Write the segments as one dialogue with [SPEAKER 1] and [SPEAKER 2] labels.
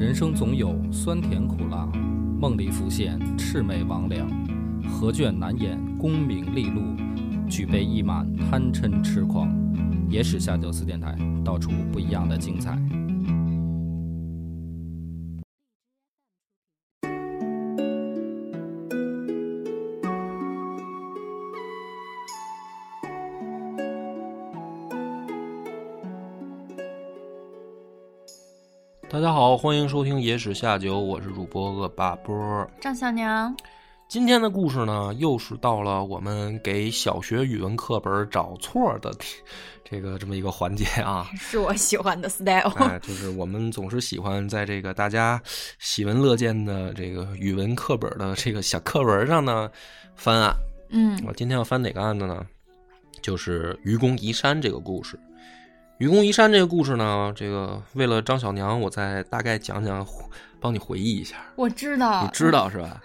[SPEAKER 1] 人生总有酸甜苦辣，梦里浮现魑魅魍魉，何卷难掩功名利禄，举杯一满贪嗔痴狂。野史下酒四电台，道出不一样的精彩。
[SPEAKER 2] 欢迎收听《野史下酒》，我是主播恶霸波。
[SPEAKER 3] 张小娘，
[SPEAKER 2] 今天的故事呢，又是到了我们给小学语文课本找错的这个这么一个环节啊，
[SPEAKER 3] 是我喜欢的 style。
[SPEAKER 2] 哎，就是我们总是喜欢在这个大家喜闻乐见的这个语文课本的这个小课文上呢翻案。
[SPEAKER 3] 嗯，
[SPEAKER 2] 我今天要翻哪个案子呢？就是愚公移山这个故事。愚公移山这个故事呢，这个为了张小娘，我再大概讲讲，帮你回忆一下。
[SPEAKER 3] 我知道，
[SPEAKER 2] 你知道是吧？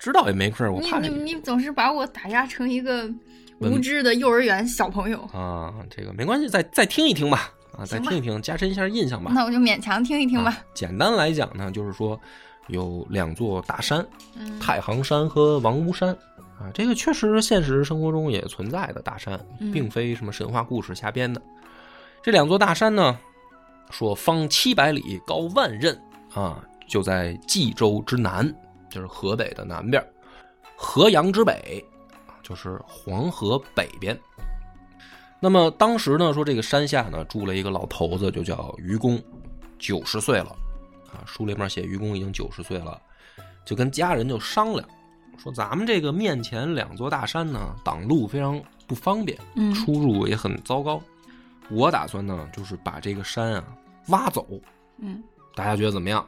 [SPEAKER 2] 知道也没事儿，我怕
[SPEAKER 3] 你你你总是把我打压成一个无知的幼儿园小朋友。
[SPEAKER 2] 啊，这个没关系，再再听一听吧，啊，再听一听，加深一下印象吧。
[SPEAKER 3] 那我就勉强听一听吧
[SPEAKER 2] 啊。简单来讲呢，就是说有两座大山，
[SPEAKER 3] 嗯
[SPEAKER 2] 太行山和王屋山。啊，这个确实现实生活中也存在的大山，
[SPEAKER 3] 嗯
[SPEAKER 2] 并非什么神话故事瞎编的。这两座大山呢，说方七百里，高万仞啊，就在冀州之南，就是河北的南边，河阳之北，啊就是黄河北边。那么当时呢，说这个山下呢住了一个老头子，就叫愚公，九十岁了，啊，书里面写愚公已经九十岁了，就跟家人就商量，说咱们这个面前两座大山呢，挡路非常不方便，
[SPEAKER 3] 嗯
[SPEAKER 2] 出入也很糟糕。我打算呢，就是把这个山啊挖走，
[SPEAKER 3] 嗯。
[SPEAKER 2] 大家觉得怎么样？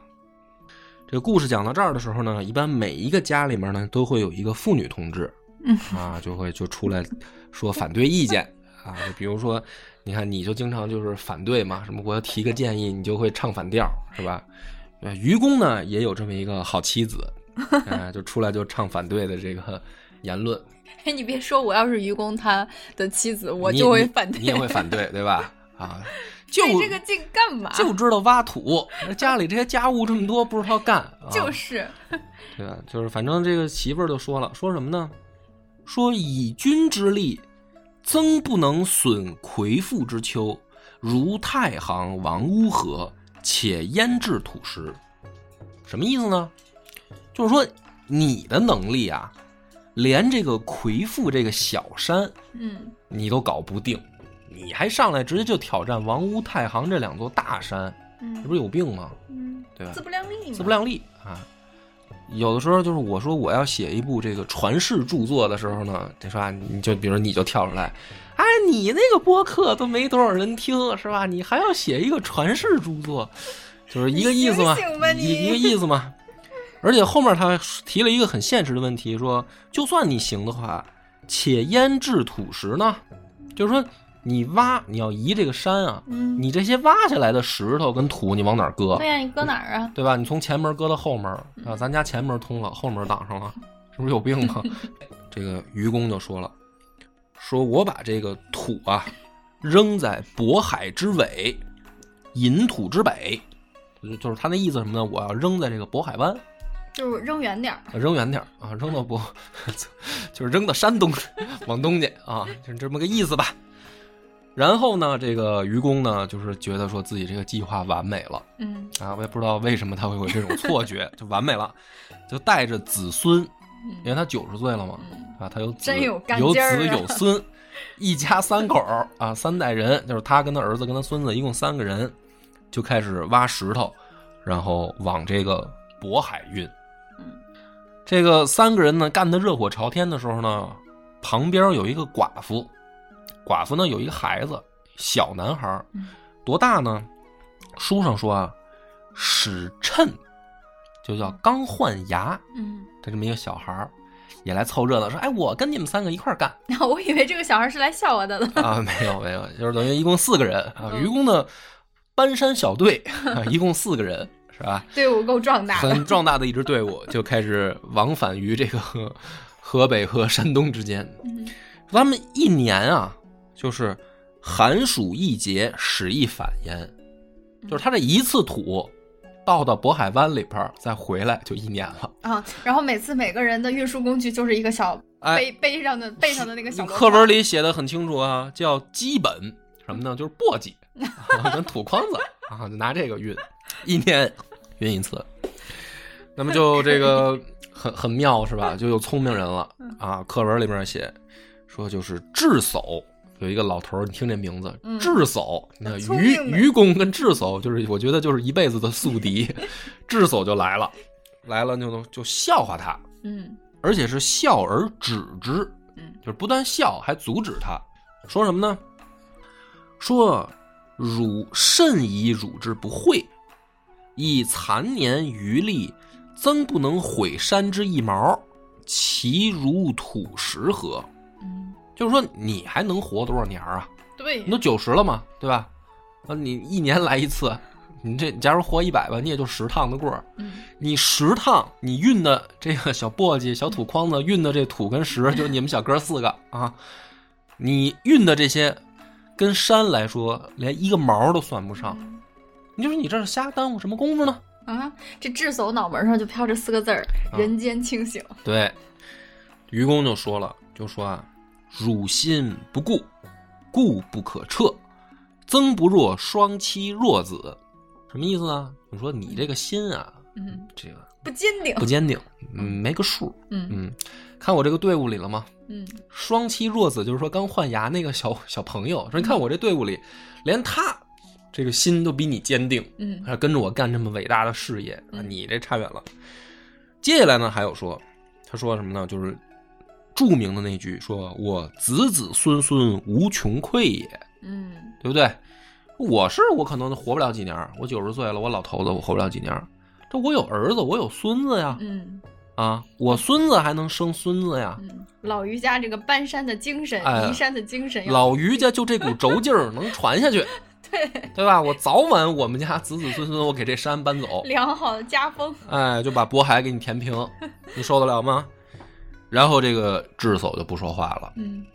[SPEAKER 2] 这个故事讲到这儿的时候呢，一般每一个家里面呢都会有一个妇女同志，
[SPEAKER 3] 嗯。
[SPEAKER 2] 啊，就会就出来说反对意见。啊，就比如说，你看你就经常就是反对嘛，什么我要提个建议，你就会唱反调，是吧？呃，愚公呢也有这么一个好妻子，啊，就出来就唱反对的这个言论，
[SPEAKER 3] 哎，你别说，我要是愚公他的妻子，我就会反对。
[SPEAKER 2] 你也会反对，对吧？啊，就
[SPEAKER 3] 这个劲干嘛？
[SPEAKER 2] 就知道挖土，家里这些家务这么多，不知道干，啊、
[SPEAKER 3] 就是，
[SPEAKER 2] 对吧？就是反正这个媳妇儿就说了，说什么呢？说以君之力，曾不能损魁父之丘，如太行王屋河，且焉置土石。什么意思呢？就是说你的能力啊，连这个魁父这个小山
[SPEAKER 3] 嗯
[SPEAKER 2] 你都搞不定，你还上来直接就挑战王屋、太行这两座大山，
[SPEAKER 3] 嗯
[SPEAKER 2] 这不是有病吗？
[SPEAKER 3] 嗯，
[SPEAKER 2] 对吧？
[SPEAKER 3] 自不量力嘛。
[SPEAKER 2] 自不量力啊。有的时候就是我说我要写一部这个传世著作的时候呢，这说啊，你就比如你就跳出来，哎，你那个播客都没多少人听是吧？你还要写一个传世著作，就是一个意思嘛，
[SPEAKER 3] 你
[SPEAKER 2] 一一个意思嘛。而且后面他提了一个很现实的问题，说就算你行的话，且焉置土石呢？就是说你挖你要移这个山啊，
[SPEAKER 3] 嗯，
[SPEAKER 2] 你这些挖下来的石头跟土你往哪儿搁？
[SPEAKER 3] 对呀，你搁哪儿啊？
[SPEAKER 2] 对吧？你从前门搁到后门啊，咱家前门通了，后门挡上了，是不是有病啊？这个愚公就说了，说我把这个土啊扔在渤海之尾，引土之北，就是就是他那意思什么呢？我要扔在这个渤海湾，
[SPEAKER 3] 就是扔远点儿。
[SPEAKER 2] 扔远点儿啊，扔到不，就是扔到山东 往东去啊，就是这么个意思吧。然后呢，这个愚公呢，就是觉得说自己这个计划完美了。
[SPEAKER 3] 嗯
[SPEAKER 2] 啊，我也不知道为什么他会有这种错觉，就完美了，就带着子孙，因为他九十岁了嘛，
[SPEAKER 3] 嗯
[SPEAKER 2] 啊，他有子
[SPEAKER 3] 有
[SPEAKER 2] 子有孙，一家三口啊，三代人，就是他跟他儿子跟他孙子一共三个人，就开始挖石头，然后往这个渤海运。
[SPEAKER 3] 嗯
[SPEAKER 2] 这个三个人呢，干得热火朝天的时候呢，旁边有一个寡妇，寡妇呢有一个孩子，小男孩多大呢？书上说啊，史趁，就叫刚换牙
[SPEAKER 3] 嗯，
[SPEAKER 2] 他这么一个小孩儿，也来凑热闹，说：“哎，我跟你们三个一块儿干
[SPEAKER 3] 我以为这个小孩是来笑我的呢。
[SPEAKER 2] 啊！”没有没有，就是等于一共四个人愚公的搬山小队啊，一共四个人，是吧？
[SPEAKER 3] 队伍够壮大的。
[SPEAKER 2] 很壮大的一支队伍就开始往返于这个河河北和山东之间。
[SPEAKER 3] 嗯
[SPEAKER 2] 他们一年啊，就是寒暑一节，始一反焉，就是他这一次土倒到渤海湾里边儿，再回来就一年了。
[SPEAKER 3] 啊，然后每次每个人的运输工具就是一个小
[SPEAKER 2] 哎
[SPEAKER 3] 背背上的背上的那个小箩
[SPEAKER 2] 课文里写的很清楚啊，叫基本什么呢？就是簸箕，啊 跟土筐子啊，就拿这个运，一年晕一次。那么就这个很很妙是吧？就有聪明人了啊。课文里面写说就是智叟。有一个老头儿，你听这名字，
[SPEAKER 3] 嗯
[SPEAKER 2] 智叟，那愚愚公跟智叟，就是我觉得就是一辈子的宿敌，智叟就来了，来了就就笑话他，
[SPEAKER 3] 嗯
[SPEAKER 2] 而且是笑而止之，
[SPEAKER 3] 嗯
[SPEAKER 2] 就是不但笑，还阻止他，说什么呢？说汝甚以汝之不惠，以残年余力，增不能毁山之一毛，其如土石何？
[SPEAKER 3] 嗯，
[SPEAKER 2] 就是说你还能活多少年啊？
[SPEAKER 3] 对
[SPEAKER 2] 你都九十了嘛，对吧？啊，你一年来一次，你这假如活一百吧，你也就十趟的过儿。
[SPEAKER 3] 嗯
[SPEAKER 2] 你十趟，你运的这个小簸箕、小土筐子，运的这土跟石，就是你们小哥四个啊，你运的这些，跟山来说，连一个毛都算不上。你就说你这是瞎耽误什么功夫呢？
[SPEAKER 3] 啊，这智叟脑门上就飘着四个字儿：
[SPEAKER 2] 啊
[SPEAKER 3] 人间清醒。
[SPEAKER 2] 对，愚公就说了，就说啊，汝心不固，固不可彻，曾不若双妻弱子。什么意思呢？就说你这个心啊，
[SPEAKER 3] 嗯，
[SPEAKER 2] 这个
[SPEAKER 3] 不坚定。
[SPEAKER 2] 不坚定，嗯，没个数。
[SPEAKER 3] 嗯
[SPEAKER 2] 嗯，看我这个队伍里了吗？
[SPEAKER 3] 嗯
[SPEAKER 2] 双妻弱子，就是说刚换牙那个小小朋友，说你看我这队伍里，连他这个心都比你坚定，
[SPEAKER 3] 嗯
[SPEAKER 2] 还跟着我干这么伟大的事业，啊，
[SPEAKER 3] 嗯
[SPEAKER 2] 你这差远了。接下来呢，还有说，他说什么呢？就是著名的那句，说我子子孙孙无穷匮也，
[SPEAKER 3] 嗯
[SPEAKER 2] 对不对？我是我可能活不了几年，我九十岁了，我老头子，我活不了几年。这我有儿子，我有孙子呀，
[SPEAKER 3] 嗯
[SPEAKER 2] 啊，我孙子还能生孙子呀。
[SPEAKER 3] 嗯，老于家这个搬山的精神，
[SPEAKER 2] 哎
[SPEAKER 3] 移山的精神，
[SPEAKER 2] 老于家就这股轴劲儿能传下去，
[SPEAKER 3] 对
[SPEAKER 2] 对吧？我早晚我们家子子孙孙，我给这山搬走，
[SPEAKER 3] 良好的家风。
[SPEAKER 2] 哎，就把渤海给你填平，你受得了吗？然后这个智叟就不说话了，
[SPEAKER 3] 嗯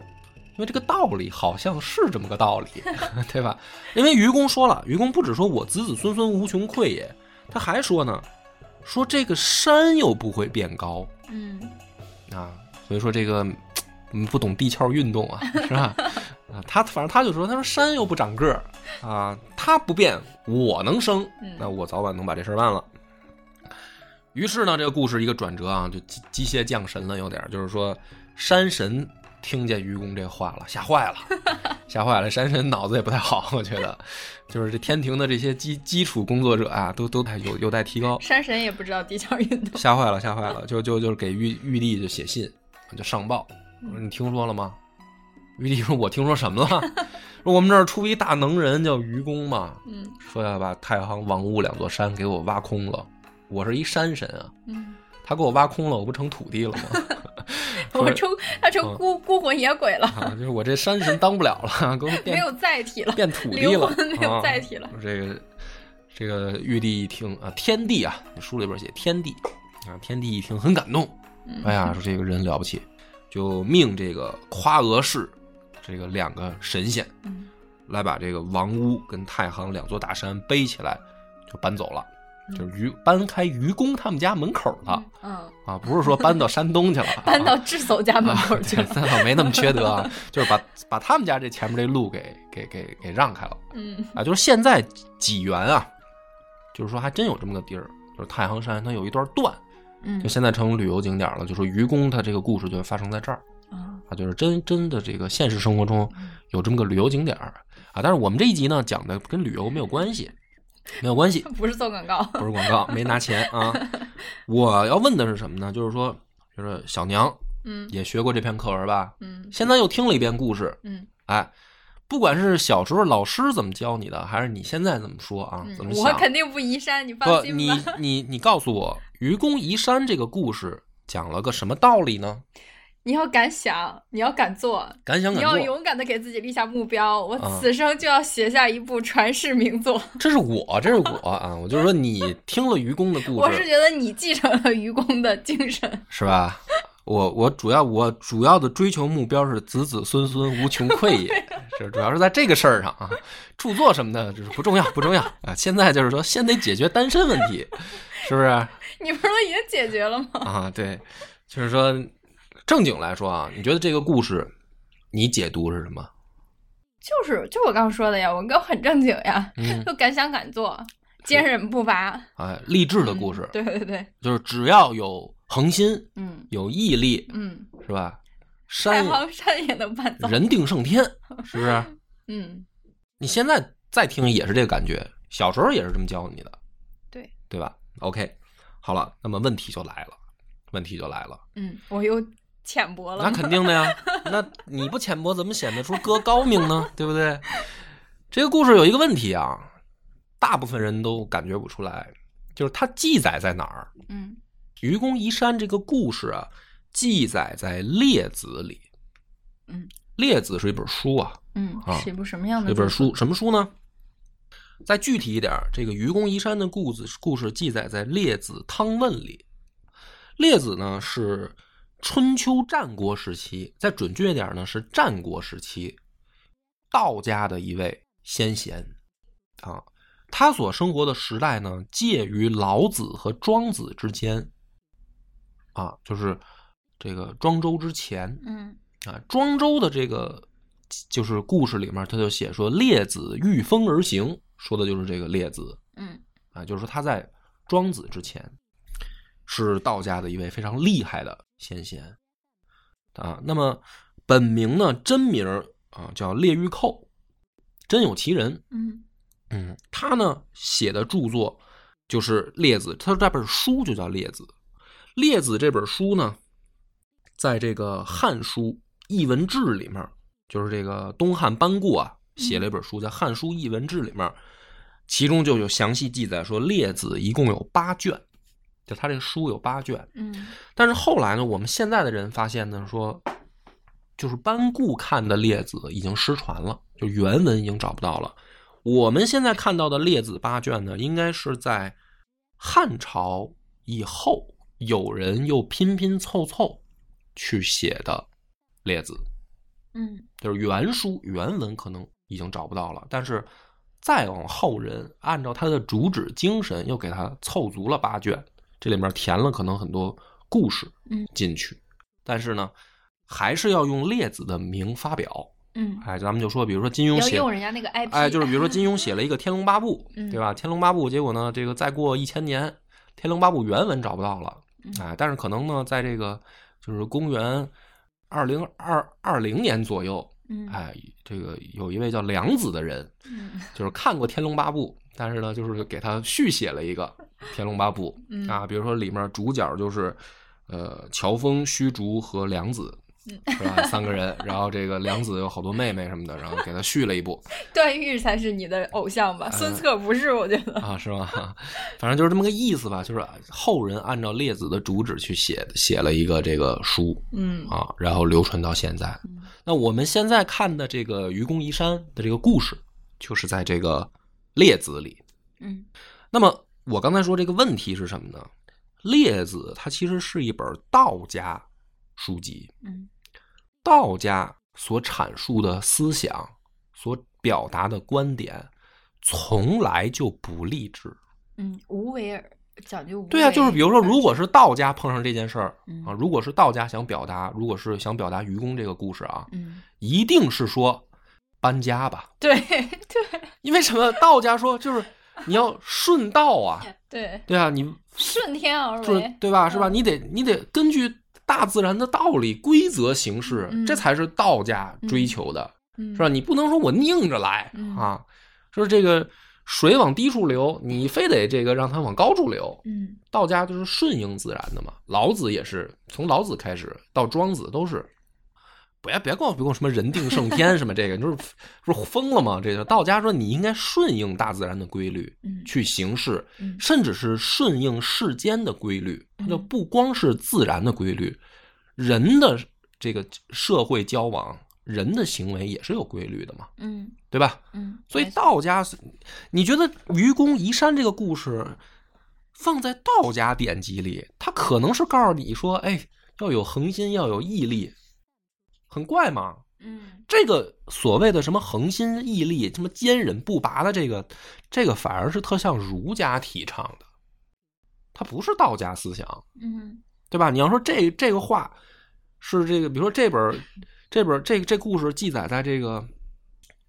[SPEAKER 2] 因为这个道理好像是这么个道理，对吧？因为愚公说了，愚公不止说我子子孙孙无穷匮也，他还说呢，说这个山又不会变高
[SPEAKER 3] 嗯
[SPEAKER 2] 啊，所以说这个嗯不懂地壳运动啊，是吧？啊，他反正他就说，他说山又不长个儿啊，它不变，我能生，
[SPEAKER 3] 嗯
[SPEAKER 2] 那我早晚能把这事儿办了。于是呢，这个故事一个转折啊，就机机械降神了，有点儿就是说，山神听见愚公这话了，吓坏了，吓坏了。山神脑子也不太好，我觉得，就是这天庭的这些基基础工作者啊，都都还有有待提高。
[SPEAKER 3] 山神也不知道地壳运动。
[SPEAKER 2] 吓坏了，吓坏了，就就就是给玉玉帝就写信，就上报，我说你听说了吗？玉帝说：“我听说什么了？说我们这儿出一大能人叫愚公嘛，
[SPEAKER 3] 嗯
[SPEAKER 2] 说要把太行、王屋两座山给我挖空了。我是一山神啊，
[SPEAKER 3] 嗯，
[SPEAKER 2] 他给我挖空了，我不成土地了吗？
[SPEAKER 3] 我成他
[SPEAKER 2] 嗯
[SPEAKER 3] 成孤孤魂野鬼了，
[SPEAKER 2] 啊，就是我这山神当不了了，给我变
[SPEAKER 3] 没有载体了，
[SPEAKER 2] 变土地了，
[SPEAKER 3] 没有
[SPEAKER 2] 啊
[SPEAKER 3] 载体了。
[SPEAKER 2] 这个这个玉帝一听啊，天帝啊，书里边写天帝啊，天帝一听很感动，
[SPEAKER 3] 嗯
[SPEAKER 2] 哎呀，说这个人了不起，就命这个夸娥氏这个两个神仙
[SPEAKER 3] 嗯。
[SPEAKER 2] 来把这个王屋跟太行两座大山背起来，就搬走了，
[SPEAKER 3] 嗯。
[SPEAKER 2] 就是愚搬开愚公他们家门口了。
[SPEAKER 3] 嗯，
[SPEAKER 2] 啊，不是说搬到山东去了，
[SPEAKER 3] 搬到
[SPEAKER 2] 啊
[SPEAKER 3] 智叟家门口去
[SPEAKER 2] 啊
[SPEAKER 3] 了。
[SPEAKER 2] 那倒没那么缺德啊，就是把把他们家这前面这路给给给给让开了。
[SPEAKER 3] 嗯。
[SPEAKER 2] 啊，就是现在济源啊，就是说还真有这么个地儿，就是太行山，它有一段断，
[SPEAKER 3] 嗯
[SPEAKER 2] 就现在成旅游景点了。就说愚公他这个故事就发生在这儿
[SPEAKER 3] 啊
[SPEAKER 2] 啊，就是真真的这个现实生活中有这么个旅游景点儿啊。但是我们这一集呢讲的跟旅游没有关系，没有关系，
[SPEAKER 3] 不是做广告。
[SPEAKER 2] 不是广告，没拿钱啊。我要问的是什么呢？就是说，就是小娘
[SPEAKER 3] 嗯
[SPEAKER 2] 也学过这篇课文吧？
[SPEAKER 3] 嗯
[SPEAKER 2] 现在又听了一遍故事，
[SPEAKER 3] 嗯
[SPEAKER 2] 哎，不管是小时候老师怎么教你的，还是你现在怎么说啊，怎么
[SPEAKER 3] 嗯，
[SPEAKER 2] 想？
[SPEAKER 3] 我肯定不移山，你放，心
[SPEAKER 2] 你。你你告诉我，愚公移山这个故事讲了个什么道理呢？
[SPEAKER 3] 你要敢想，你要敢做，
[SPEAKER 2] 敢想敢做，
[SPEAKER 3] 勇敢的给自己立下目标。我
[SPEAKER 2] 啊
[SPEAKER 3] 此生就要写下一部传世名作。
[SPEAKER 2] 这是我，这是我啊！我就是说，你听了愚公的故事
[SPEAKER 3] 我是觉得你继承了愚公的精神。
[SPEAKER 2] 是吧？我我主要我主要的追求目标是子子孙孙无穷匮也，是主要是在这个事儿上啊，著作什么的就是不重要不重要啊。现在就是说先得解决单身问题，是不是？
[SPEAKER 3] 你不是说已经解决了吗？
[SPEAKER 2] 啊，对，就是说正经来说啊，你觉得这个故事你解读是什么？
[SPEAKER 3] 就是就我刚说的呀，我哥很正经呀，
[SPEAKER 2] 嗯
[SPEAKER 3] 就敢想敢做，坚韧不拔
[SPEAKER 2] 哎，励志的故事，
[SPEAKER 3] 嗯对对对，
[SPEAKER 2] 就是只要有恒心、
[SPEAKER 3] 嗯
[SPEAKER 2] 有毅力，
[SPEAKER 3] 嗯，
[SPEAKER 2] 是吧？
[SPEAKER 3] 太
[SPEAKER 2] 山
[SPEAKER 3] 行山也能办到。
[SPEAKER 2] 人定胜天，是不是？
[SPEAKER 3] 嗯，
[SPEAKER 2] 你现在再听也是这个感觉，小时候也是这么教你的，
[SPEAKER 3] 对
[SPEAKER 2] 对吧？OK，好了，那么问题就来了，问题就来了，
[SPEAKER 3] 嗯，我又浅薄了
[SPEAKER 2] 那。肯定的呀，那你不浅薄怎么显得出哥高明呢？对不对？这个故事有一个问题啊，大部分人都感觉不出来，就是它记载在哪儿？
[SPEAKER 3] 嗯
[SPEAKER 2] 愚公移山这个故事啊，记载在《列子》里，
[SPEAKER 3] 嗯《
[SPEAKER 2] 列子》是一本书啊，
[SPEAKER 3] 嗯
[SPEAKER 2] 啊，
[SPEAKER 3] 是一部什么样的著
[SPEAKER 2] 这本书什么书呢？再具体一点儿，这个愚公移山的故事故事记载在《列子汤问》里。列子呢是春秋战国时期，再准确一点呢是战国时期道家的一位先贤啊。他所生活的时代呢，介于老子和庄子之间啊，就是这个庄周之前。
[SPEAKER 3] 嗯
[SPEAKER 2] 啊，庄周的这个就是故事里面，他就写说列子御风而行，说的就是这个列子
[SPEAKER 3] 嗯
[SPEAKER 2] 啊，就是说他在庄子之前是道家的一位非常厉害的先贤啊。那么本名呢，真名啊叫列玉寇，真有其人。
[SPEAKER 3] 嗯
[SPEAKER 2] 嗯，他呢写的著作就是《列子》，他这本书就叫《列子》。《列子》这本书呢，在这个《汉书艺文志》里面，就是这个东汉班固啊写了一本书，在《汉书艺文志》里面，其中就有详细记载说，《列子》一共有八卷，就他这个书有八卷。
[SPEAKER 3] 嗯
[SPEAKER 2] 但是后来呢，我们现在的人发现呢，说就是班固看的《列子》已经失传了，就原文已经找不到了。我们现在看到的《列子》八卷呢，应该是在汉朝以后，有人又拼拼凑凑去写的《列子》，
[SPEAKER 3] 嗯
[SPEAKER 2] 就是原书原文可能已经找不到了，但是再往后人按照他的主旨精神，又给他凑足了八卷，这里面填了可能很多故事
[SPEAKER 3] 嗯。
[SPEAKER 2] 进去，但是呢，还是要用列子的名发表。
[SPEAKER 3] 嗯，
[SPEAKER 2] 哎，咱们就说，比如说金庸写，
[SPEAKER 3] 要用人家那个 IP，
[SPEAKER 2] 哎，就是比如说金庸写了一个《天龙八部 》，
[SPEAKER 3] 嗯
[SPEAKER 2] 对吧？《天龙八部》结果呢，这个再过一千年，《天龙八部》原文找不到了，
[SPEAKER 3] 嗯。
[SPEAKER 2] 哎，但是可能呢，在这个就是公元二零二二零年左右，
[SPEAKER 3] 嗯
[SPEAKER 2] 哎，这个有一位叫梁子的人，
[SPEAKER 3] 嗯
[SPEAKER 2] 就是看过《天龙八部》，但是呢，就是给他续写了一个《天龙八部》
[SPEAKER 3] 嗯
[SPEAKER 2] 啊，比如说里面主角就是呃乔峰、虚竹和梁子。
[SPEAKER 3] 嗯
[SPEAKER 2] 是吧？三个人，然后这个梁子有好多妹妹什么的，然后给他续了一部
[SPEAKER 3] 段誉才是你的偶像吧？孙策不是，我觉得。
[SPEAKER 2] 啊，是吧？反正就是这么个意思吧。就是后人按照列子的主旨去写写了一个这个书
[SPEAKER 3] 嗯
[SPEAKER 2] 啊，然后流传到现在。那我们现在看的这个愚公移山的这个故事，就是在这个列子里。
[SPEAKER 3] 嗯
[SPEAKER 2] 那么我刚才说这个问题是什么呢？列子它其实是一本道家书籍，
[SPEAKER 3] 嗯
[SPEAKER 2] 道家所阐述的思想、所表达的观点，从来就不励志。
[SPEAKER 3] 嗯，无为而讲究无为。
[SPEAKER 2] 对啊，就是比如说，如果是道家碰上这件事儿
[SPEAKER 3] 嗯
[SPEAKER 2] 啊，如果是道家想表达，如果是想表达愚公这个故事啊，
[SPEAKER 3] 嗯，
[SPEAKER 2] 一定是说搬家吧，
[SPEAKER 3] 对 对
[SPEAKER 2] 因为什么？道家说就是你要顺道啊，
[SPEAKER 3] 对，
[SPEAKER 2] 对啊，你
[SPEAKER 3] 顺天而
[SPEAKER 2] 顺
[SPEAKER 3] 为。
[SPEAKER 2] 对吧？是吧？
[SPEAKER 3] 嗯
[SPEAKER 2] 你得你得根据大自然的道理规则行事，
[SPEAKER 3] 嗯
[SPEAKER 2] 这才是道家追求的，
[SPEAKER 3] 嗯，
[SPEAKER 2] 是吧？你不能说我拧着来、
[SPEAKER 3] 嗯
[SPEAKER 2] 啊，说这个水往低处流，你非得这个让它往高处流。
[SPEAKER 3] 嗯
[SPEAKER 2] 道家就是顺应自然的嘛，老子也是从老子开始到庄子都是。别别跟我别跟我什么人定胜天什么这个，你说不是疯了吗？这个道家说你应该顺应大自然的规律
[SPEAKER 3] 嗯
[SPEAKER 2] 去行事，
[SPEAKER 3] 嗯
[SPEAKER 2] 甚至是顺应世间的规律。它就
[SPEAKER 3] 嗯
[SPEAKER 2] 不光是自然的规律，人的这个社会交往，人的行为也是有规律的嘛，
[SPEAKER 3] 嗯
[SPEAKER 2] 对吧？
[SPEAKER 3] 嗯，
[SPEAKER 2] 所以道家，你觉得愚公移山这个故事放在道家典籍里，他可能是告诉你说，哎，要有恒心，要有毅力，很怪嘛。
[SPEAKER 3] 嗯
[SPEAKER 2] 这个所谓的什么恒心毅力、什么坚忍不拔的这个，这个反而是特像儒家提倡的，它不是道家思想，
[SPEAKER 3] 嗯
[SPEAKER 2] 对吧？你要说这这个话是这个，比如说这本这本儿这这故事记载在这个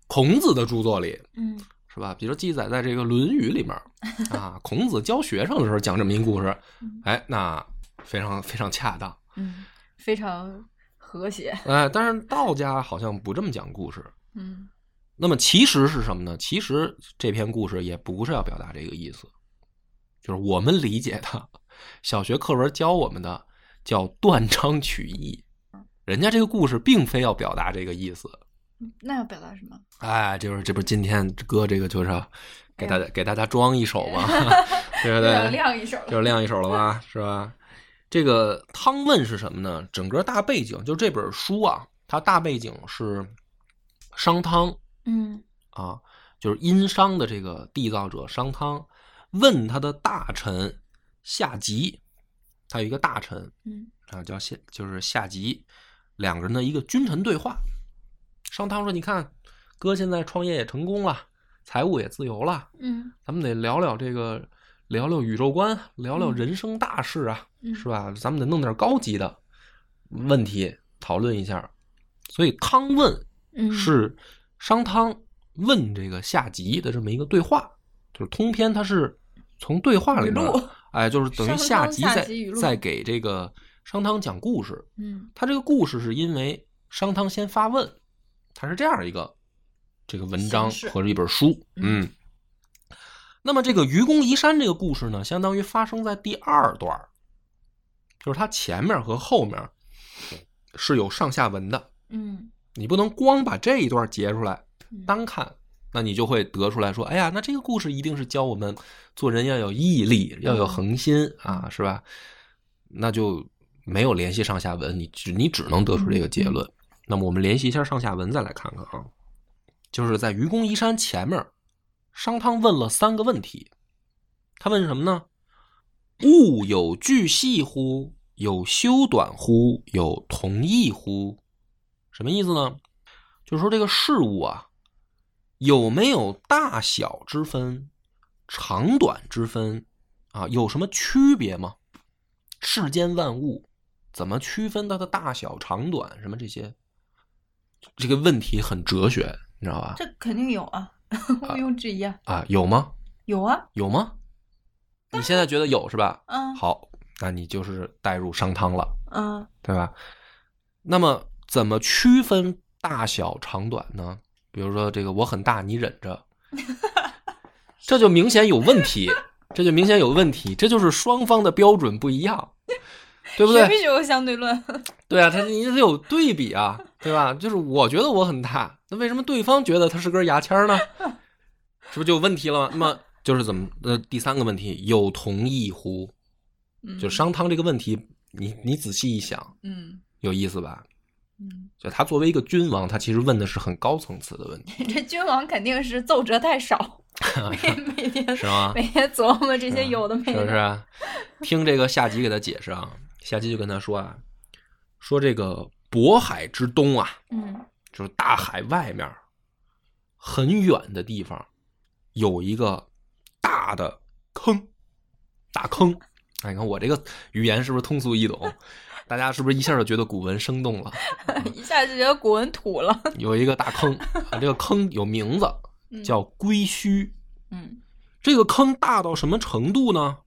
[SPEAKER 2] 孔子的著作里，
[SPEAKER 3] 嗯
[SPEAKER 2] 是吧？比如记载在这个《论语》里面 啊，孔子教学生的时候讲这么一故事
[SPEAKER 3] 嗯，
[SPEAKER 2] 哎，那非常非常恰当。
[SPEAKER 3] 嗯，非常和谐。
[SPEAKER 2] 哎，但是道家好像不这么讲故事。
[SPEAKER 3] 嗯
[SPEAKER 2] 那么其实是什么呢？其实这篇故事也不是要表达这个意思，就是我们理解的小学课文教我们的叫断章取义，人家这个故事并非要表达这个意思。
[SPEAKER 3] 那要表达什么？
[SPEAKER 2] 哎，就是这不是今天哥这个就是给大家、
[SPEAKER 3] 哎
[SPEAKER 2] 给大家装一手吗，对不对？
[SPEAKER 3] 亮一手了。
[SPEAKER 2] 就是亮一手了吧，是吧？这个汤问是什么呢？整个大背景就这本书啊，它大背景是商汤
[SPEAKER 3] 嗯
[SPEAKER 2] 啊，就是殷商的这个缔造者商汤问他的大臣夏桀，他有一个大臣
[SPEAKER 3] 嗯
[SPEAKER 2] 啊叫夏，就是夏桀，两个人的一个君臣对话。商汤说：“你看，哥现在创业也成功了，财务也自由了，
[SPEAKER 3] 嗯
[SPEAKER 2] 咱们得聊聊这个，聊聊宇宙观，聊聊
[SPEAKER 3] 嗯
[SPEAKER 2] 人生大事啊，
[SPEAKER 3] 嗯
[SPEAKER 2] 是吧？咱们得弄点高级的问题讨论一下。所以汤问
[SPEAKER 3] 嗯
[SPEAKER 2] 是商汤问这个夏桀的这么一个对话，就是通篇它是从对话里面
[SPEAKER 3] 语录，
[SPEAKER 2] 哎，就是等于
[SPEAKER 3] 夏桀语录
[SPEAKER 2] 在给这个商汤讲故事。
[SPEAKER 3] 嗯
[SPEAKER 2] 他这个故事是因为商汤先发问，他是这样一个这个文章
[SPEAKER 3] 形式
[SPEAKER 2] 或者一本书，
[SPEAKER 3] 嗯
[SPEAKER 2] 嗯。那么这个愚公移山这个故事呢，相当于发生在第二段，就是它前面和后面是有上下文的，
[SPEAKER 3] 嗯。
[SPEAKER 2] 你不能光把这一段截出来
[SPEAKER 3] 嗯。
[SPEAKER 2] 单看，那你就会得出来说，哎呀，那这个故事一定是教我们做人要有毅力，要有恒心啊，是吧？那就没有联系上下文，你只你只能得出这个结论。那么我们联系一下上下文，再来看看啊，就是在愚公移山前面，商汤问了三个问题，他问什么呢？物有巨细乎？有修短乎？有同义乎？什么意思呢？就是说这个事物啊，有没有大小之分、长短之分啊？有什么区别吗？世间万物怎么区分它的大小、长短？什么这些？这个问题很哲学，你知道吧？
[SPEAKER 3] 这肯定有啊，毋庸置疑啊，
[SPEAKER 2] 啊，有吗？
[SPEAKER 3] 有啊，
[SPEAKER 2] 有吗？你现在觉得有是吧？
[SPEAKER 3] 嗯
[SPEAKER 2] 好，那你就是带入商汤了，
[SPEAKER 3] 嗯
[SPEAKER 2] 对吧？那么怎么区分大小长短呢？比如说这个我很大，你忍着，这就明显有问题，这就明显有问题，这就是双方的标准不一样，对不对？
[SPEAKER 3] 必须有相对论。
[SPEAKER 2] 对啊，它你得有对比啊，对吧？就是我觉得我很大，那为什么对方觉得他是根牙签呢？这不是就有问题了吗？那么就是怎么？呃，第三个问题，有同意乎？
[SPEAKER 3] 嗯
[SPEAKER 2] 就商汤这个问题，你你仔细一想，
[SPEAKER 3] 嗯
[SPEAKER 2] 有意思吧？
[SPEAKER 3] 嗯，
[SPEAKER 2] 就他作为一个君王，他其实问的是很高层次的问题，
[SPEAKER 3] 这君王肯定是奏折太少，每每天
[SPEAKER 2] 是吗？
[SPEAKER 3] 每天琢磨这些有的没
[SPEAKER 2] 是不是
[SPEAKER 3] 的。
[SPEAKER 2] 啊？听这个夏桀给他解释啊，夏桀就跟他说啊，说这个渤海之东啊，
[SPEAKER 3] 嗯
[SPEAKER 2] 就是大海外面很远的地方，有一个大的坑，大坑。哎，你看我这个语言是不是通俗易懂？大家是不是一下就觉得古文生动了？
[SPEAKER 3] 一下就觉得古文土了。
[SPEAKER 2] 有一个大坑，啊，这个坑有名字，
[SPEAKER 3] 嗯
[SPEAKER 2] 叫龟墟。
[SPEAKER 3] 嗯
[SPEAKER 2] 这个坑大到什么程度呢？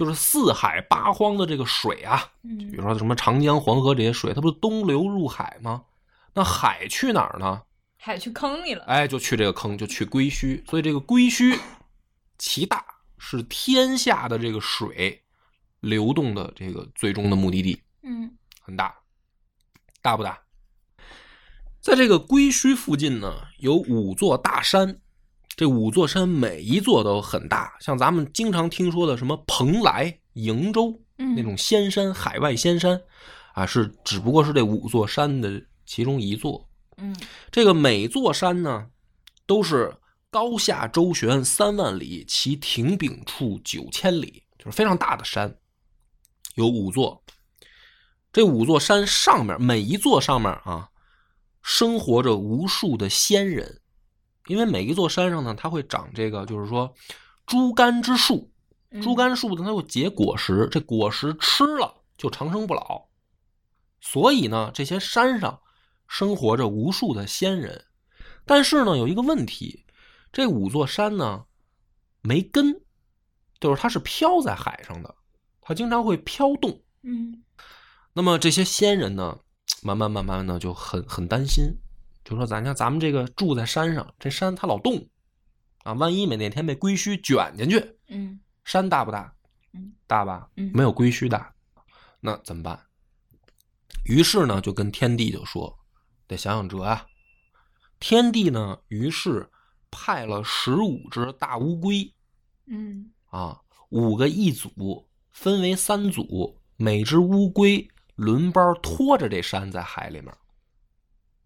[SPEAKER 2] 就是四海八荒的这个水啊，比
[SPEAKER 3] 嗯
[SPEAKER 2] 如说什么长江、黄河这些水，它不是东流入海吗？那海去哪儿呢？
[SPEAKER 3] 海去坑里了。
[SPEAKER 2] 哎，就去这个坑，就去归墟。所以这个归墟其大，是天下的这个水流动的这个最终的目的地，
[SPEAKER 3] 嗯
[SPEAKER 2] 很大，大不大？在这个归墟附近呢，有五座大山，这五座山每一座都很大，像咱们经常听说的什么蓬莱、瀛洲
[SPEAKER 3] 嗯，
[SPEAKER 2] 那种仙山、海外仙山，啊，是只不过是这五座山的其中一座。
[SPEAKER 3] 嗯
[SPEAKER 2] 这个每座山呢，都是高下周旋三万里，其顶顶处九千里，就是非常大的山，有五座。这五座山上面每一座上面啊，生活着无数的仙人，因为每一座山上呢，它会长这个，就是说猪肝之树，猪肝树呢，它会结果实，这果实吃了就长生不老，所以呢，这些山上生活着无数的仙人，但是呢，有一个问题，这五座山呢没根，就是它是飘在海上的，它经常会飘动。
[SPEAKER 3] 嗯。
[SPEAKER 2] 那么这些仙人呢，慢慢慢慢的就很很担心，就说咱像咱们这个住在山上，这山它老动啊，万一哪哪天被龟须卷进去，
[SPEAKER 3] 嗯
[SPEAKER 2] 山大不大？
[SPEAKER 3] 嗯，
[SPEAKER 2] 大吧？
[SPEAKER 3] 嗯
[SPEAKER 2] 没有龟须大，那怎么办？于是呢，就跟天帝就说，得想想辙啊。天帝呢，于是派了十五只大乌龟
[SPEAKER 3] 嗯
[SPEAKER 2] 啊，五个一组，分为三组，每只乌龟轮班拖着这山在海里面，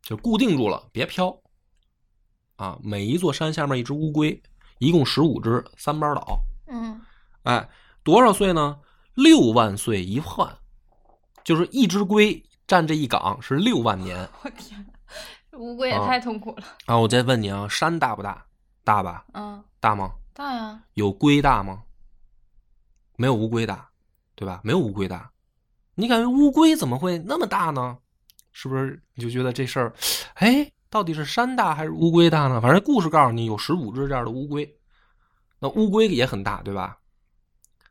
[SPEAKER 2] 就固定住了，别飘。啊，每一座山下面一只乌龟，一共十五只，三班倒。
[SPEAKER 3] 嗯
[SPEAKER 2] 哎，多少岁呢？六万岁一换，就是一只龟占这一岗是六万年
[SPEAKER 3] 我天哪，乌龟也
[SPEAKER 2] 啊
[SPEAKER 3] 太痛苦了。
[SPEAKER 2] 啊！我再问你啊，山大不大？大吧？
[SPEAKER 3] 嗯，
[SPEAKER 2] 大吗？
[SPEAKER 3] 大呀。
[SPEAKER 2] 有龟大吗？没有乌龟大，对吧？没有乌龟大。你感觉乌龟怎么会那么大呢？是不是你就觉得这事儿，哎，到底是山大还是乌龟大呢？反正故事告诉你有十五只这样的乌龟，那乌龟也很大，对吧？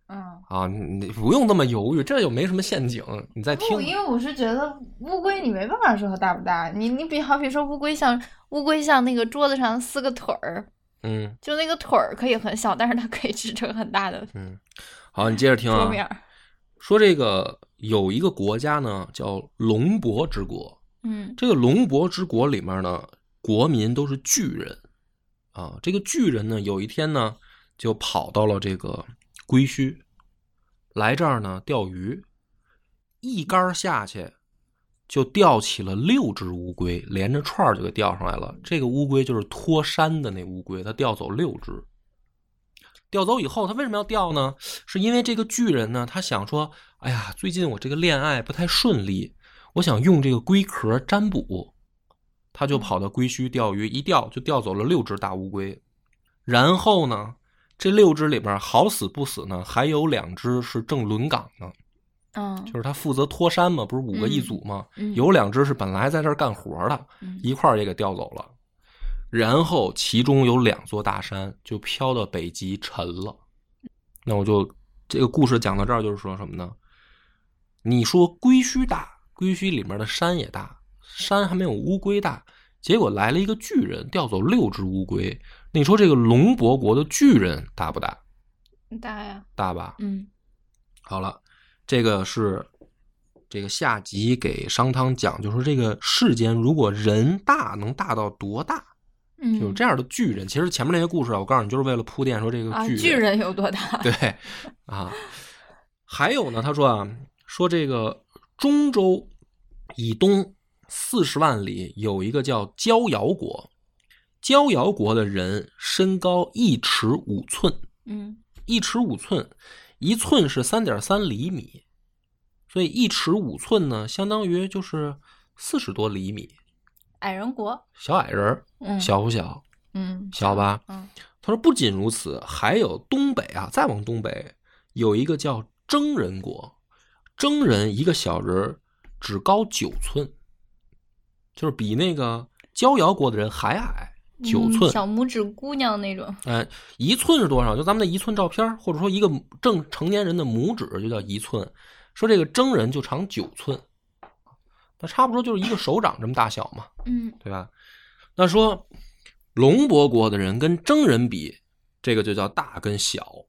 [SPEAKER 3] 嗯。
[SPEAKER 2] 啊，你你不用那么犹豫，这又没什么陷阱，你再听
[SPEAKER 3] 不，。因为我是觉得乌龟你没办法说它大不大，你你比好比说乌龟像乌龟像那个桌子上四个腿儿，
[SPEAKER 2] 嗯
[SPEAKER 3] 就那个腿儿可以很小，但是它可以支撑很大的
[SPEAKER 2] 嗯，好，你接着听啊。说这个有一个国家呢，叫龙伯之国。
[SPEAKER 3] 嗯
[SPEAKER 2] 这个龙伯之国里面呢，国民都是巨人啊。这个巨人呢，有一天呢，就跑到了这个龟墟，来这儿呢钓鱼，一竿下去就钓起了六只乌龟，连着串儿就给钓上来了。这个乌龟就是脱山的那乌龟，它钓走六只。钓走以后，他为什么要钓呢？是因为这个巨人呢，他想说，哎呀，最近我这个恋爱不太顺利，我想用这个龟壳占卜，他就跑到龟墟钓鱼，一钓就钓走了六只大乌龟。然后呢，这六只里边好死不死呢，还有两只是正轮岗呢，
[SPEAKER 3] 嗯
[SPEAKER 2] 就是他负责拖山嘛，不是五个一组嘛？
[SPEAKER 3] 嗯
[SPEAKER 2] 有两只是本来在这儿干活的，
[SPEAKER 3] 嗯
[SPEAKER 2] 一块儿也给调走了。然后其中有两座大山就飘到北极沉了。那我就这个故事讲到这儿，就是说什么呢？你说龟墟大，龟墟里面的山也大，山还没有乌龟大，结果来了一个巨人，调走六只乌龟。你说这个龙伯国的巨人大不大？
[SPEAKER 3] 大呀。
[SPEAKER 2] 大吧？
[SPEAKER 3] 嗯
[SPEAKER 2] 好了，这个是这个下集给商汤讲，就是说这个世间如果人大能大到多大，
[SPEAKER 3] 嗯，
[SPEAKER 2] 有这样的巨人。其实前面那些故事啊，我告诉你，就是为了铺垫说这个
[SPEAKER 3] 啊，
[SPEAKER 2] 巨
[SPEAKER 3] 巨人有多大？
[SPEAKER 2] 对啊，还有呢，他说啊，说这个中州以东四十万里有一个叫焦瑶国，焦瑶国的人身高一尺五寸，
[SPEAKER 3] 嗯
[SPEAKER 2] 一尺五寸，一寸是三点三厘米，所以一尺五寸呢，相当于就是四十多厘米，
[SPEAKER 3] 矮人国。
[SPEAKER 2] 小矮人儿，
[SPEAKER 3] 嗯
[SPEAKER 2] 小不小？
[SPEAKER 3] 嗯
[SPEAKER 2] 小吧？
[SPEAKER 3] 嗯
[SPEAKER 2] 他说不仅如此，还有东北啊，再往东北有一个叫征人国，征人一个小人儿只高九寸，就是比那个焦瑶国的人还矮九
[SPEAKER 3] 嗯
[SPEAKER 2] 寸。
[SPEAKER 3] 小拇指姑娘那种。
[SPEAKER 2] 哎，一寸是多少？就咱们的一寸照片，或者说一个正成年人的拇指就叫一寸。说这个征人就长九寸，那差不多就是一个手掌这么大小嘛。
[SPEAKER 3] 嗯
[SPEAKER 2] 对吧？那说龙伯国的人跟征人比，这个就叫大跟小，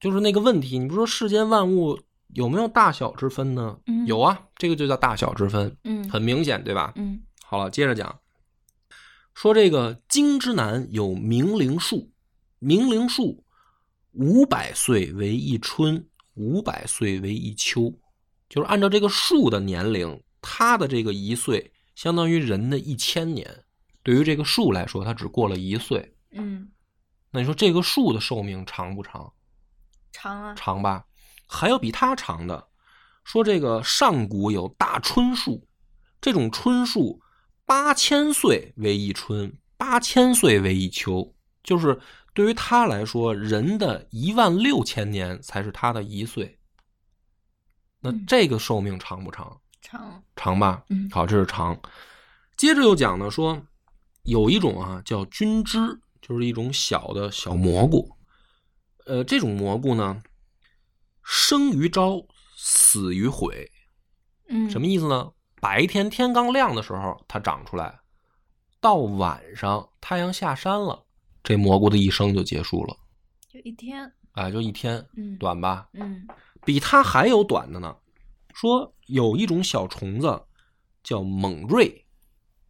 [SPEAKER 2] 就是那个问题。你不说世间万物有没有大小之分呢？
[SPEAKER 3] 嗯
[SPEAKER 2] 有啊，这个就叫大小之分，
[SPEAKER 3] 嗯
[SPEAKER 2] 很明显，对吧？
[SPEAKER 3] 嗯
[SPEAKER 2] 好了，接着讲，说这个京之南有明灵树，明灵树五百岁为一春，五百岁为一秋，就是按照这个树的年龄，它的这个一岁相当于人的一千年。对于这个树来说，它只过了一岁。
[SPEAKER 3] 嗯，
[SPEAKER 2] 那你说这个树的寿命长不长？
[SPEAKER 3] 长啊。
[SPEAKER 2] 长吧？还有比它长的，说这个上古有大椿树，这种椿树八千岁为一春，八千岁为一秋，就是对于他来说，人的一万六千年才是他的一岁。那
[SPEAKER 3] 嗯
[SPEAKER 2] 这个寿命长不长？
[SPEAKER 3] 长，
[SPEAKER 2] 长吧？
[SPEAKER 3] 嗯
[SPEAKER 2] 好，这是长。接着又讲呢，说有一种啊叫菌枝，就是一种小的小蘑菇。呃，这种蘑菇呢，生于朝，死于晦。
[SPEAKER 3] 嗯，
[SPEAKER 2] 什么意思呢？白天天刚亮的时候它长出来，到晚上太阳下山了，这蘑菇的一生就结束了。
[SPEAKER 3] 就一天，
[SPEAKER 2] 啊，就一天，
[SPEAKER 3] 嗯，，
[SPEAKER 2] 短吧？
[SPEAKER 3] 嗯
[SPEAKER 2] 比它还有短的呢。说有一种小虫子叫猛瑞，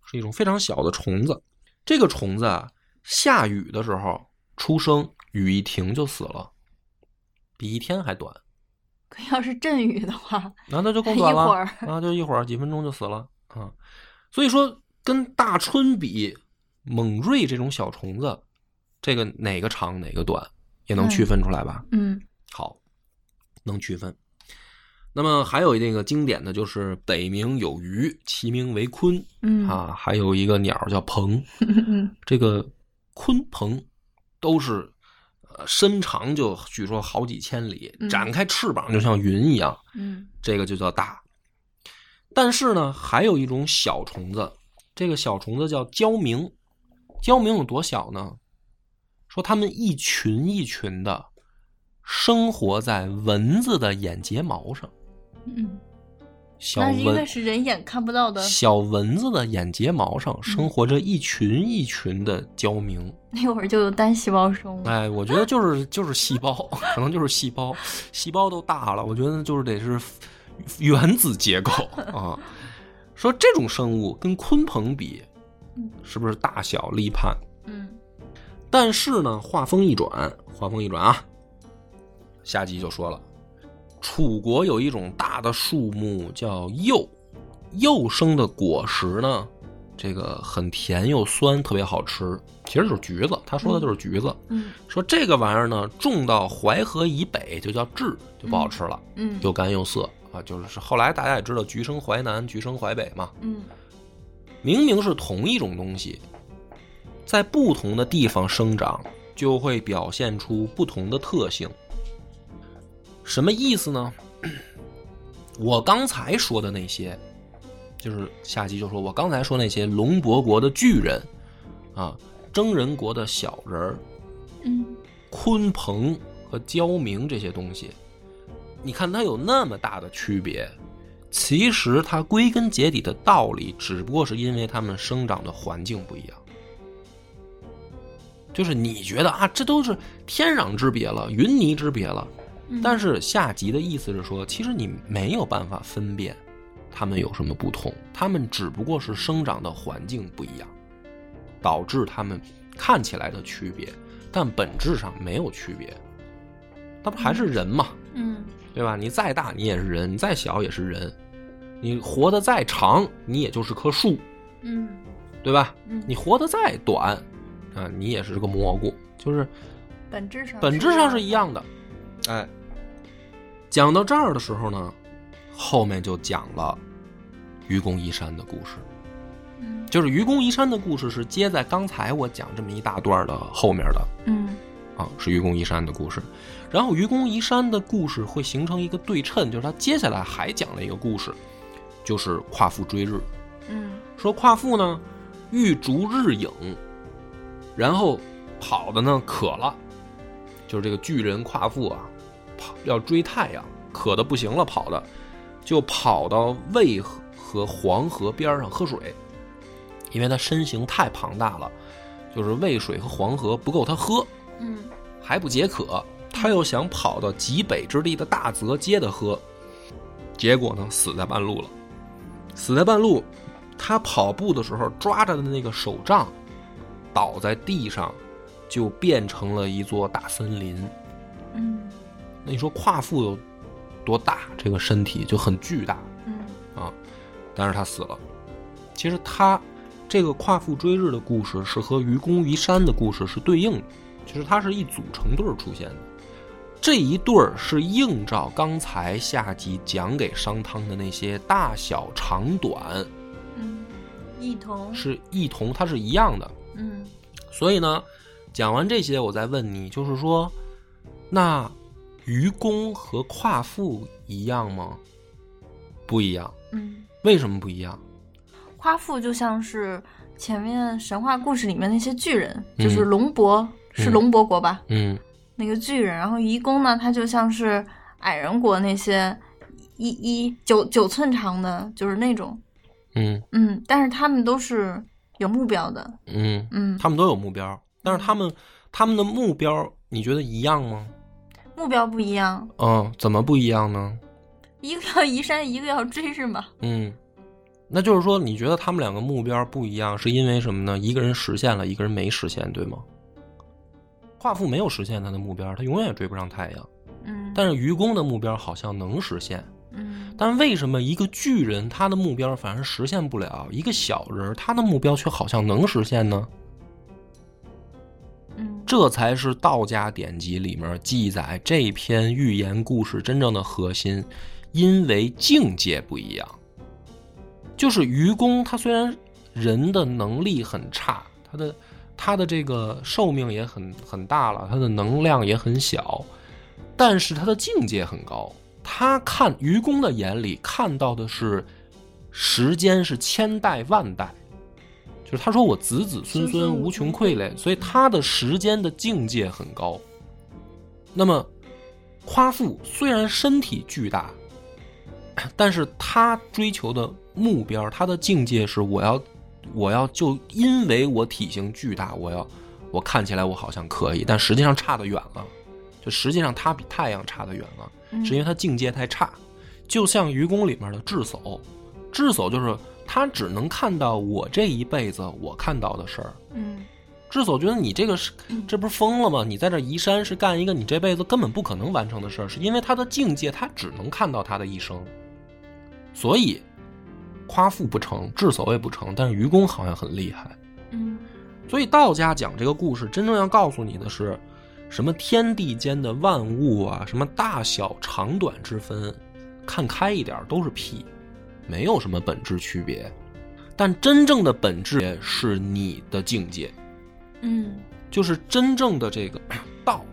[SPEAKER 2] 是一种非常小的虫子。这个虫子啊，下雨的时候出生，雨一停就死了，比一天还短。
[SPEAKER 3] 可要是阵雨的话，
[SPEAKER 2] 那那就更短了，啊，就一会儿几分钟就死了啊。所以说，跟大春比，猛瑞这种小虫子，这个哪个长哪个短，也能区分出来吧？
[SPEAKER 3] 嗯
[SPEAKER 2] 好，能区分。那么还有那个经典的就是北冥有鱼，其名为鲲
[SPEAKER 3] 嗯
[SPEAKER 2] 啊，还有一个鸟叫鹏，
[SPEAKER 3] 嗯
[SPEAKER 2] 这个鲲鹏都是呃身长就据说好几千里，
[SPEAKER 3] 嗯
[SPEAKER 2] 展开翅膀就像云一样，
[SPEAKER 3] 嗯
[SPEAKER 2] 这个就叫大。但是呢，还有一种小虫子，这个小虫子叫焦明。焦明有多小呢？说它们一群一群的生活在蚊子的眼睫毛上。
[SPEAKER 3] 嗯，
[SPEAKER 2] 小蚊
[SPEAKER 3] 是人眼看不到的，
[SPEAKER 2] 小蚊子的眼睫毛上生活着一群一群的焦明。
[SPEAKER 3] 那会儿就有单细胞生物，
[SPEAKER 2] 哎，我觉得就是就是细胞，可能就是细胞，细胞都大了，我觉得就是得是原子结构 啊。说这种生物跟鲲鹏比
[SPEAKER 3] 嗯，
[SPEAKER 2] 是不是大小立判？
[SPEAKER 3] 嗯
[SPEAKER 2] 但是呢，话锋一转，话锋一转啊，下集就说了，楚国有一种大的树木叫柚，柚生的果实呢，这个很甜又酸，特别好吃。其实就是橘子，他说的就是橘子。
[SPEAKER 3] 嗯
[SPEAKER 2] 说这个玩意儿呢，种到淮河以北就叫枳，就不好吃了，
[SPEAKER 3] 嗯
[SPEAKER 2] 又干又涩啊。就是后来大家也知道，橘生淮南，橘生淮北嘛。
[SPEAKER 3] 嗯
[SPEAKER 2] 明明是同一种东西，在不同的地方生长，就会表现出不同的特性。什么意思呢？我刚才说的那些，就是下集就说我刚才说那些龙伯国的巨人，啊，征人国的小人儿，
[SPEAKER 3] 嗯
[SPEAKER 2] 鲲鹏和焦明这些东西，你看它有那么大的区别，其实它归根结底的道理，只不过是因为它们生长的环境不一样。就是你觉得啊，这都是天壤之别了，云泥之别了。
[SPEAKER 3] 嗯，
[SPEAKER 2] 但是下集的意思是说，其实你没有办法分辨他们有什么不同，他们只不过是生长的环境不一样，导致他们看起来的区别，但本质上没有区别。那不还是人嘛，
[SPEAKER 3] 嗯
[SPEAKER 2] 对吧？你再大你也是人，你再小也是人，你活得再长你也就是棵树，
[SPEAKER 3] 嗯
[SPEAKER 2] 对吧？
[SPEAKER 3] 嗯，
[SPEAKER 2] 你活得再短啊，你也是个蘑菇，就是
[SPEAKER 3] 本质上
[SPEAKER 2] 本质上是一
[SPEAKER 3] 样
[SPEAKER 2] 样的。哎，讲到这儿的时候呢，后面就讲了愚公移山的故事。
[SPEAKER 3] 嗯
[SPEAKER 2] 就是愚公移山的故事是接在刚才我讲这么一大段的后面的
[SPEAKER 3] 嗯
[SPEAKER 2] 啊，是愚公移山的故事。然后愚公移山的故事会形成一个对称，就是他接下来还讲了一个故事，就是夸父追日。
[SPEAKER 3] 嗯
[SPEAKER 2] 说夸父呢欲逐日影，然后跑的呢渴了，就是这个巨人夸父啊，跑要追太阳，渴的不行了，跑的就跑到渭河和黄河边上喝水，因为他身形太庞大了，就是渭水和黄河不够他喝，
[SPEAKER 3] 嗯
[SPEAKER 2] 还不解渴，他又想跑到极北之地的大泽接着喝，结果呢死在半路了。死在半路，他跑步的时候抓着的那个手杖倒在地上，就变成了一座大森林。
[SPEAKER 3] 嗯
[SPEAKER 2] 那你说夸父有多大？这个身体就很巨大
[SPEAKER 3] 嗯
[SPEAKER 2] 啊，但是他死了。其实他这个夸父追日的故事是和愚公移山的故事是对应的，其实它是一组成对儿出现的。这一对儿是映照刚才下集讲给商汤的那些大小长短
[SPEAKER 3] 嗯，异同，
[SPEAKER 2] 是异同，它是一样的。
[SPEAKER 3] 嗯
[SPEAKER 2] 所以呢，讲完这些，我再问你，就是说，那愚公和夸父一样吗？不一样。
[SPEAKER 3] 嗯，
[SPEAKER 2] 为什么不一样？
[SPEAKER 3] 夸父就像是前面神话故事里面那些巨人，
[SPEAKER 2] 嗯
[SPEAKER 3] 就是龙伯，是
[SPEAKER 2] 嗯
[SPEAKER 3] 龙伯国吧？
[SPEAKER 2] 嗯
[SPEAKER 3] 那个巨人，然后愚公呢，他就像是矮人国那些一一九九寸长的，就是那种，
[SPEAKER 2] 嗯
[SPEAKER 3] 嗯，但是他们都是有目标的，
[SPEAKER 2] 嗯，
[SPEAKER 3] 嗯，
[SPEAKER 2] 他们都有目标，但是他们他们的目标，你觉得一样吗？
[SPEAKER 3] 目标不一样，
[SPEAKER 2] 嗯，怎么不一样呢？
[SPEAKER 3] 一个要移山，一个要追，是吗？
[SPEAKER 2] 嗯，那就是说，你觉得他们两个目标不一样，是因为什么呢？一个人实现了，一个人没实现，对吗？夸父没有实现他的目标，他永远也追不上太阳。
[SPEAKER 3] 嗯，
[SPEAKER 2] 但是愚公的目标好像能实现，
[SPEAKER 3] 嗯
[SPEAKER 2] 但为什么一个巨人他的目标反而实现不了，一个小人他的目标却好像能实现呢？这才是道家典籍里面记载这篇寓言故事真正的核心，因为境界不一样。就是愚公，他虽然人的能力很差，他的他的这个寿命也很很大了，他的能量也很小，但是他的境界很高。他看愚公的眼里看到的是时间是千代万代，就是他说我子子孙孙无穷匮累，所以他的时间的境界很高。那么，夸父虽然身体巨大，但是他追求的目标，他的境界是我要，我要就因为我体型巨大，我要我看起来我好像可以，但实际上差得远了。就实际上他比太阳差得远了，
[SPEAKER 3] 嗯
[SPEAKER 2] 是因为他境界太差。就像愚公里面的智叟，智叟就是他只能看到我这一辈子我看到的事儿。
[SPEAKER 3] 嗯
[SPEAKER 2] 智叟觉得你这个是这不是疯了吗？你在这移山是干一个你这辈子根本不可能完成的事儿，是因为他的境界他只能看到他的一生，所以夸父不成，智叟也不成，但是愚公好像很厉害。
[SPEAKER 3] 嗯
[SPEAKER 2] 所以道家讲这个故事，真正要告诉你的是，什么天地间的万物啊，什么大小长短之分，看开一点都是屁，没有什么本质区别。但真正的本质是你的境界，
[SPEAKER 3] 嗯
[SPEAKER 2] 就是真正的这个 道，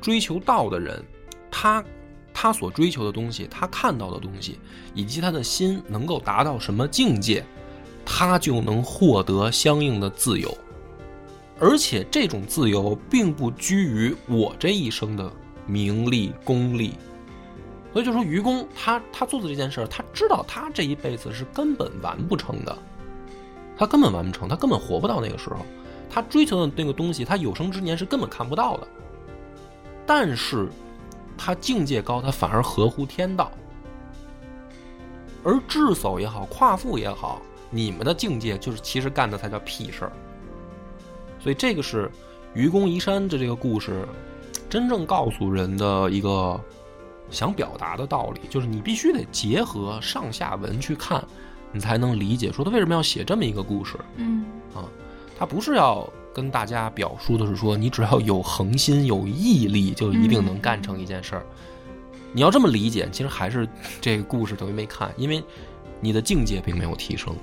[SPEAKER 2] 追求道的人，他他所追求的东西，他看到的东西，以及他的心能够达到什么境界，他就能获得相应的自由。而且这种自由并不居于我这一生的名利功利，所以就说愚公他他做的这件事儿，他知道他这一辈子是根本完不成的，他根本完不成，他根本活不到那个时候。他追求的那个东西，他有生之年是根本看不到的。但是，他境界高，他反而合乎天道。而智叟也好，夸父也好，你们的境界就是其实干的才叫屁事儿。所以这个是愚公移山的这个故事，真正告诉人的一个想表达的道理，就是你必须得结合上下文去看，你才能理解说他为什么要写这么一个故事。
[SPEAKER 3] 嗯啊
[SPEAKER 2] 他不是要跟大家表述的是说，你只要有恒心、有毅力，就一定能干成一件事儿。你要这么理解，其实还是这个故事等于没看，因为你的境界并没有提升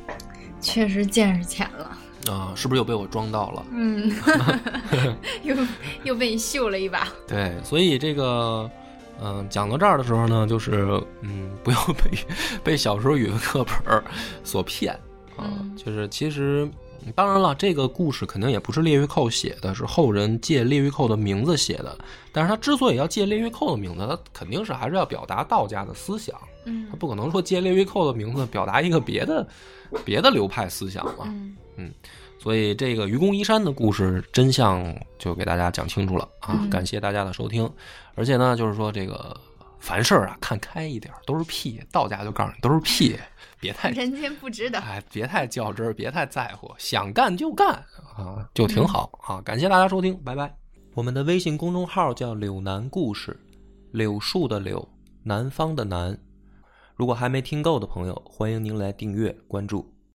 [SPEAKER 3] 确实见识浅了，
[SPEAKER 2] 啊、是不是又被我装到了？
[SPEAKER 3] 嗯，又又被你秀了一把，
[SPEAKER 2] 对，所以这个，嗯、讲到这儿的时候呢，就是嗯，不要被被小时候语文课本儿所骗啊、
[SPEAKER 3] 嗯
[SPEAKER 2] 就是其实。当然了，这个故事肯定也不是列玉寇写的，是后人借列玉寇的名字写的。但是他之所以要借列玉寇的名字，他肯定是还是要表达道家的思想，
[SPEAKER 3] 嗯
[SPEAKER 2] 他不可能说借列玉寇的名字表达一个别的别的流派思想嘛。
[SPEAKER 3] 嗯
[SPEAKER 2] 所以这个愚公移山的故事真相就给大家讲清楚了啊！
[SPEAKER 3] 嗯
[SPEAKER 2] 感谢大家的收听。而且呢，就是说这个凡事啊看开一点，都是屁。道家就告诉你都是屁，别太
[SPEAKER 3] 人间不值得，
[SPEAKER 2] 哎，别太较真儿，别太在乎，想干就干啊，就挺好啊！感谢大家收听，拜拜。我们的微信公众号叫“柳南故事”，柳树的柳，南方的南。如果还没听够的朋友，欢迎您来订阅关注。